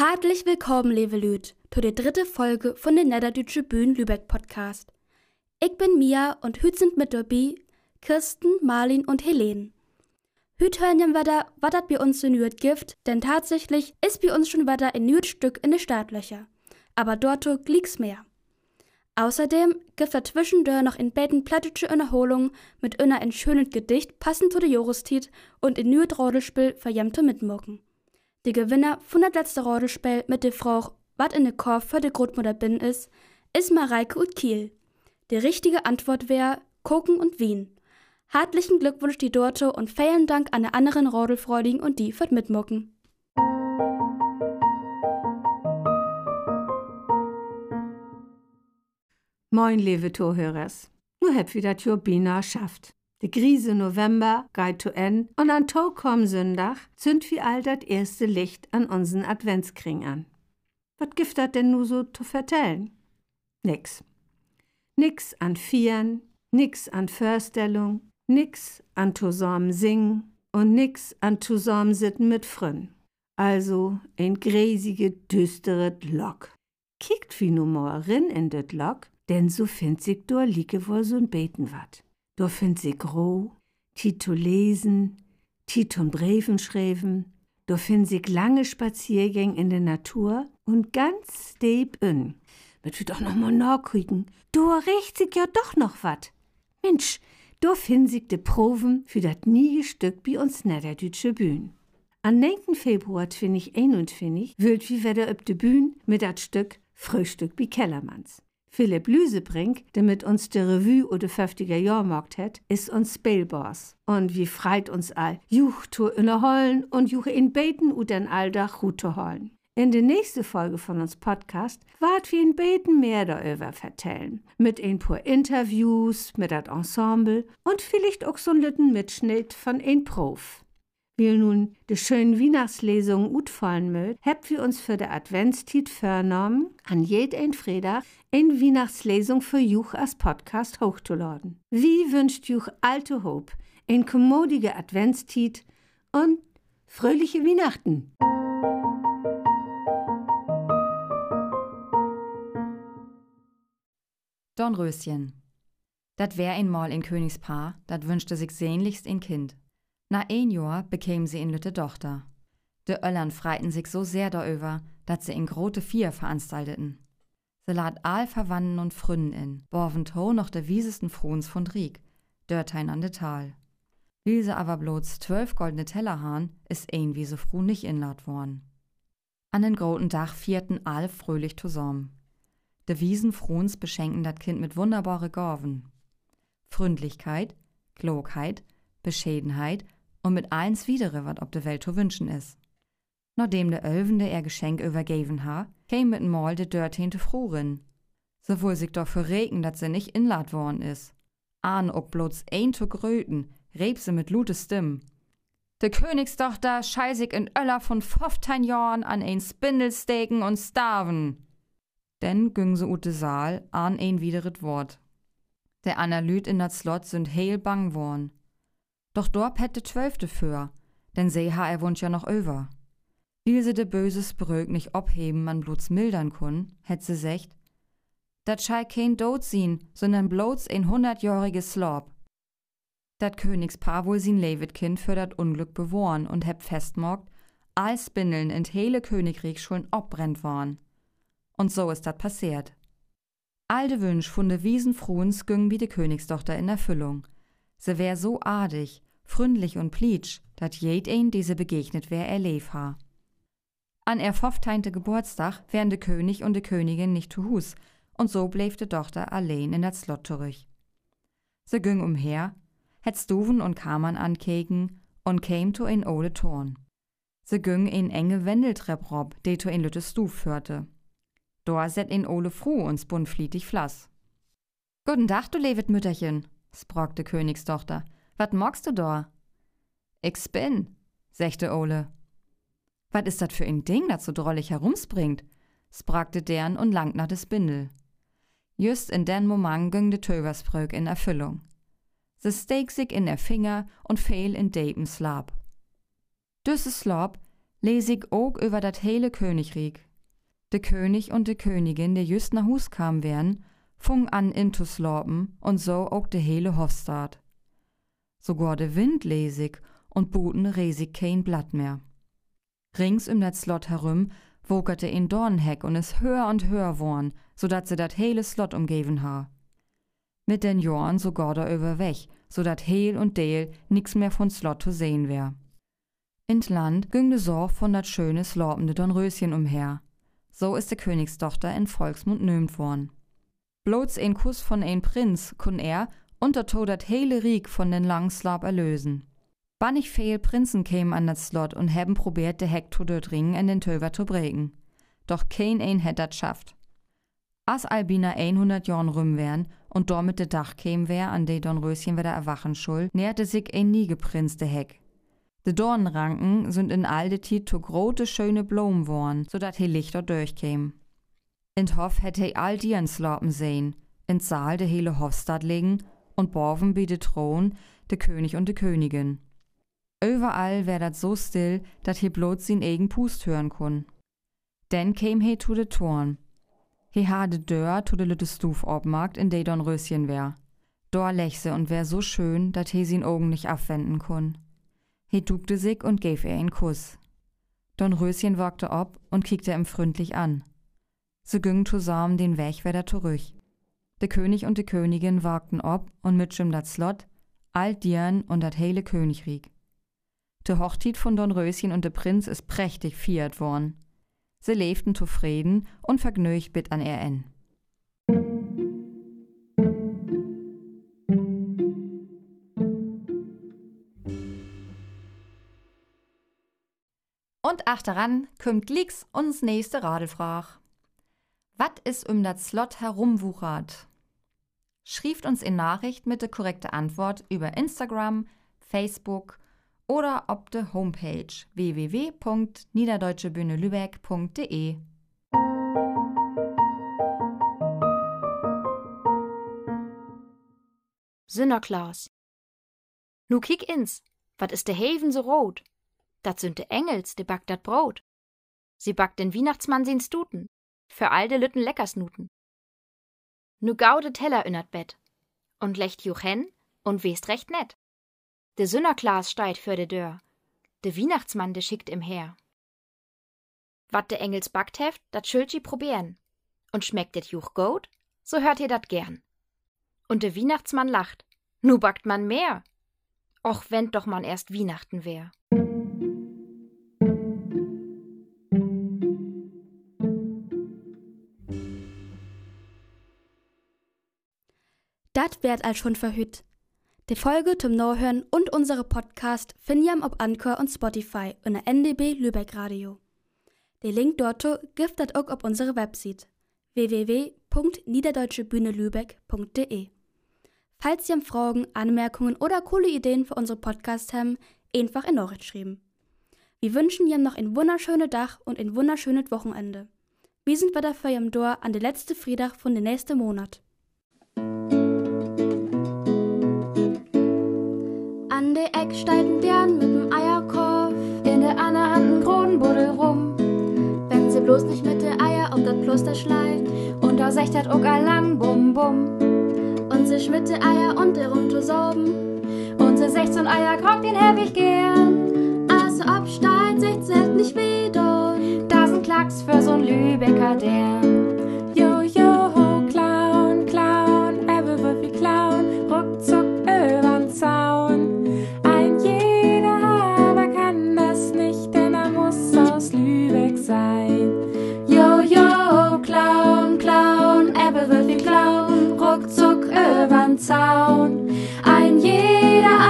Herzlich willkommen, liebe Lüd, zu der dritte Folge von den Niederdeutsche Bühnen Lübeck Podcast. Ich bin Mia und hüt sind mit dabei Kirsten, Marlin und Helene. Hüt hören wir wieder, was das bei uns so nüt gibt, denn tatsächlich ist bei uns schon wieder ein nüt Stück in de Startlöcher. Aber dort liegt's mehr. Außerdem gibt er zwischendurch noch in beiden plattische Erholung mit einer ein schönes Gedicht passend zu der Joristit und in nüt Rodelspiel verjämte mitmucken. Die Gewinner von das letzte Rodelspiel mit der Frau, wat in de Korb für de Großmutter bin is, ist Mareike und Kiel. Die richtige Antwort wäre Koken und Wien. Herzlichen Glückwunsch die Dorte und vielen Dank an die anderen Rodelfreudigen und die fürs Mitmucken. Moin, liebe Zuhörers. Nu heb wieder Turbina schafft. De Grise November geht zu Ende und an Tag komm Sonntag zünd wie all dat erste Licht an unseren Adventskring an. Was gibt dat denn nu so zu vertellen? Nix. Nix an Vieren, nix an Vorstellung, nix an zusammen singen und nix an zusammen sitten mit Frön. Also ein gräsige, düstere Lok. Kickt wie nu mal rin in det Lok, denn so find sich dor liege wohl so'n Beten wat. Dor find sich roh, Tito lesen, Titon Breven schreiben, dor find sich lange Spaziergänge in der Natur und ganz deep in. Mit wird auch noch mal nachkriegen. Dor riecht sich ja doch noch wat. Mensch, dor find sich de Proven für dat nie Stück bei uns Niederdeutsche Bühn. Am 9. Februar 2021 wird wie wieder üb de Bühn mit dat Stück Frühstück bei Kellermanns. Philipp Lüsebrink, der mit uns de Revue oder 50er Jahrmarkt hat, ist uns Spellboss. Und wie freit uns all, juch to innerhollen und juch in beten und den Alldach Rute holen. In der nächsten Folge von uns Podcast wart wir in beten mehr darüber vertellen. Mit ein paar Interviews, mit dat Ensemble und vielleicht auch so einen Mitschnitt von ein Prof. Weil nun de schönen Weihnachtslesungen utfallen mögt, habt wir uns für de Adventstiet vernommen, an jed ein Freitag ein Weihnachtslesung für Juch als Podcast hochzuladen. Wie wünscht Juch alte Hope, ein kommodige Adventstiet und fröhliche Weihnachten! Dornröschen. Dat wär einmal in Königspaar, dat wünschte sich sehnlichst ein Kind. Na ein Jahr bekämen sie in Lütte Tochter. De Öllern freiten sich so sehr darüber, dat sie in grote Vier veranstalteten. Sie lad all Verwandten und Frünnen in, borven to noch der wiesesten Fruns von Drieg, dörtein an de Tal. Sie aber bloß zwölf goldene Teller hahn, ist ein wie so froh nicht inlad worden. An den groten Dach vierten all fröhlich zusammen. De Wiesenfruns beschenken dat Kind mit wunderbare Gorven. Fründlichkeit, Klugheit, Bescheidenheit und mit eins widere, wat ob de Welt zu wünschen is. Nachdem de Ölvende er Geschenk übergeben ha, käm mit Mal de Dörte hinte Frohrin. So wohl sich doch für regen, dat se nicht inlad worden is. Ahn ob bloß ein zu gröten, reb se mit lute Stimm. De Königstochter scheißig in Öller von 15 Jahren an ein Spindel steken und starven. Denn güng se ut de Saal an ein wideret Wort. Der Analyt in dat Slot sind heil bang worn. Doch dort hätte Zwölfte für, denn se ha er wunsch ja noch över. Will se de böses Brög nicht obheben, man bloß mildern kun, hätt se secht, dat schei kein Dod sien, sondern bloß ein hundertjähriges Slob. Dat Königspaar wohl sin Levidkind für dat Unglück bewohren und heb festmorgt, all Spindeln in hele Königreich schon obbrennt worn. Und so ist dat passiert. All de Wünsch von de Wiesenfruens güng wie de Königstochter in Erfüllung. Se wär so adig, fründlich und plietsch, dat jed ein diese begegnet wär erlev ha. An er fofteinte Geburtstag wären de König und de Königin nicht zu Hus, und so bleef de Tochter allein in dat Slot zurück. Se güng umher, het Stuven und Kammern ankeken und käm to in ole Torn. Se güng in enge Wendeltrepp rob, de to in lütte Stuf führte. Da set in Ole Fru und spun flietig Flass. Guten Tag, du levet Mütterchen, sprach de Königstochter. Wat magst du da? Ich spin, sächte Ole. Wat is dat für ein Ding, dat so drollig herumspringt? spragte deren und langt nach des Bindel. Just in den Moment ging de Töversprög in Erfüllung. Sie steek sich in der Finger und fehl in depen Slab. Düsse Slab les ich ook über dat hele Königreich. De König und de Königin, der just nach Hus kam wären, fung an in zu slopen und so ook de hele Hofstaat. Sogar de Wind lesig und buten resig kein Blatt mehr. Rings um dat Slot herum wogerte in Dornheck und es höher und höher worn, so dat se dat hele Slot umgeven ha. Mit den Jorn sogar da über weg, so dat Heel und Deel nix mehr von Slot zu sehen wär. Ins Land ging de Sorg von dat schöne slorpende Dornröschen umher. So ist de Königstochter in Volksmund nömt worden. Bloß ein Kuss von ein Prinz kun er unter dat hele Rieg von den langen Slab erlösen. Bannig viel Prinzen kämen an das Slot und haben probiert, de Heck zu ringen in den Töver zu brechen. Doch kein ein hätt dat schafft. As Albina 100 Jahren rum wären und damit de Dach käm wär, an de Dornröschen wieder erwachen schuld, näherte sich ein nie geprinzte Heck. De Dornranken sind in all de Tiet to grote schöne Blumen worn, so dat he Lichter durchkäm. In Hof hätte he all die ans Slopen sehen, in Saal de hele Hofstadt liegen und borven bi de Thron de König und de Königin. Überall wär dat so still, dat he bloß sin eigen Pust hören kun. Denn käm he zu de Torn. He ha de Dörr zu de lütte Stuf obmarkt, in de Dornröschen wär. Dor lechse und wär so schön, dat he sin Augen nicht abwenden kun. He dugte sich und gäf er einen Kuss. Dornröschen wagte ob und kickte ihm freundlich an. Sie gingen zusammen den Weg wieder zurück. Der König und die Königin wagten ob und mit dat Slot, all Dieren und dat hele Königreich. De Hochtit von Dornröschen und de Prinz ist prächtig fiert worden. Sie lebten zufrieden und vergnügt bit an en. Und achteran kümmt Licks uns nächste Radelfrag. Wat is um dat Slot herumwuchert? Schrieft uns in Nachricht mit der korrekte Antwort über Instagram, Facebook oder ob de Homepage www.niederdeutsche-bühne-lübeck.de. Sinnerklaas. Nu kick ins, wat is de Haven so rot? Dat sind de Engels, de backt dat Brot. Sie backt den Weihnachtsmann sin Stuten, für all de Lütten Leckersnuten. Nu gau de Teller innert Bett und lecht juch hen und west recht nett. De Sünnerklaas steit für de Dörr, de Weihnachtsmann de schickt im her. Wat de Engels backt heft, dat schüllt i probieren. Und schmeckt et juch gut, so hört ihr dat gern. Und de Weihnachtsmann lacht, nu backt man mehr. Och, wenn doch man erst Weihnachten wär. Dat werd als schon verhüt. Die Folge zum Nachhören und unsere Podcast finden auf Anchor und Spotify und der NDB Lübeck Radio. Den Link dort gibt es auch auf unsere Website www.niederdeutschebühnelübeck.de. Falls ihr Fragen, Anmerkungen oder coole Ideen für unsere Podcast haben, einfach in Nachricht schreiben. Wir wünschen ihr noch ein wunderschönes Dach und ein wunderschönes Wochenende. Wir sind wieder für ihr Dor an der letzte Freitag von den nächsten Monat. An de Eck steiten deren mit'm Eierkorb, in der anderen Hand ein Kronenbuddel rum. Wenn sie bloß nicht mit de Eier auf dat Pluster schleift, und da sechtert ook allang bum bum. Und sich mit de Eier und de rum zu sorben, und sie 16 Eier kocht den hab gern. Also absteigt, secht nicht wieder, da sind Klacks für so'n Lübecker Dern. Zaun. Ein jeder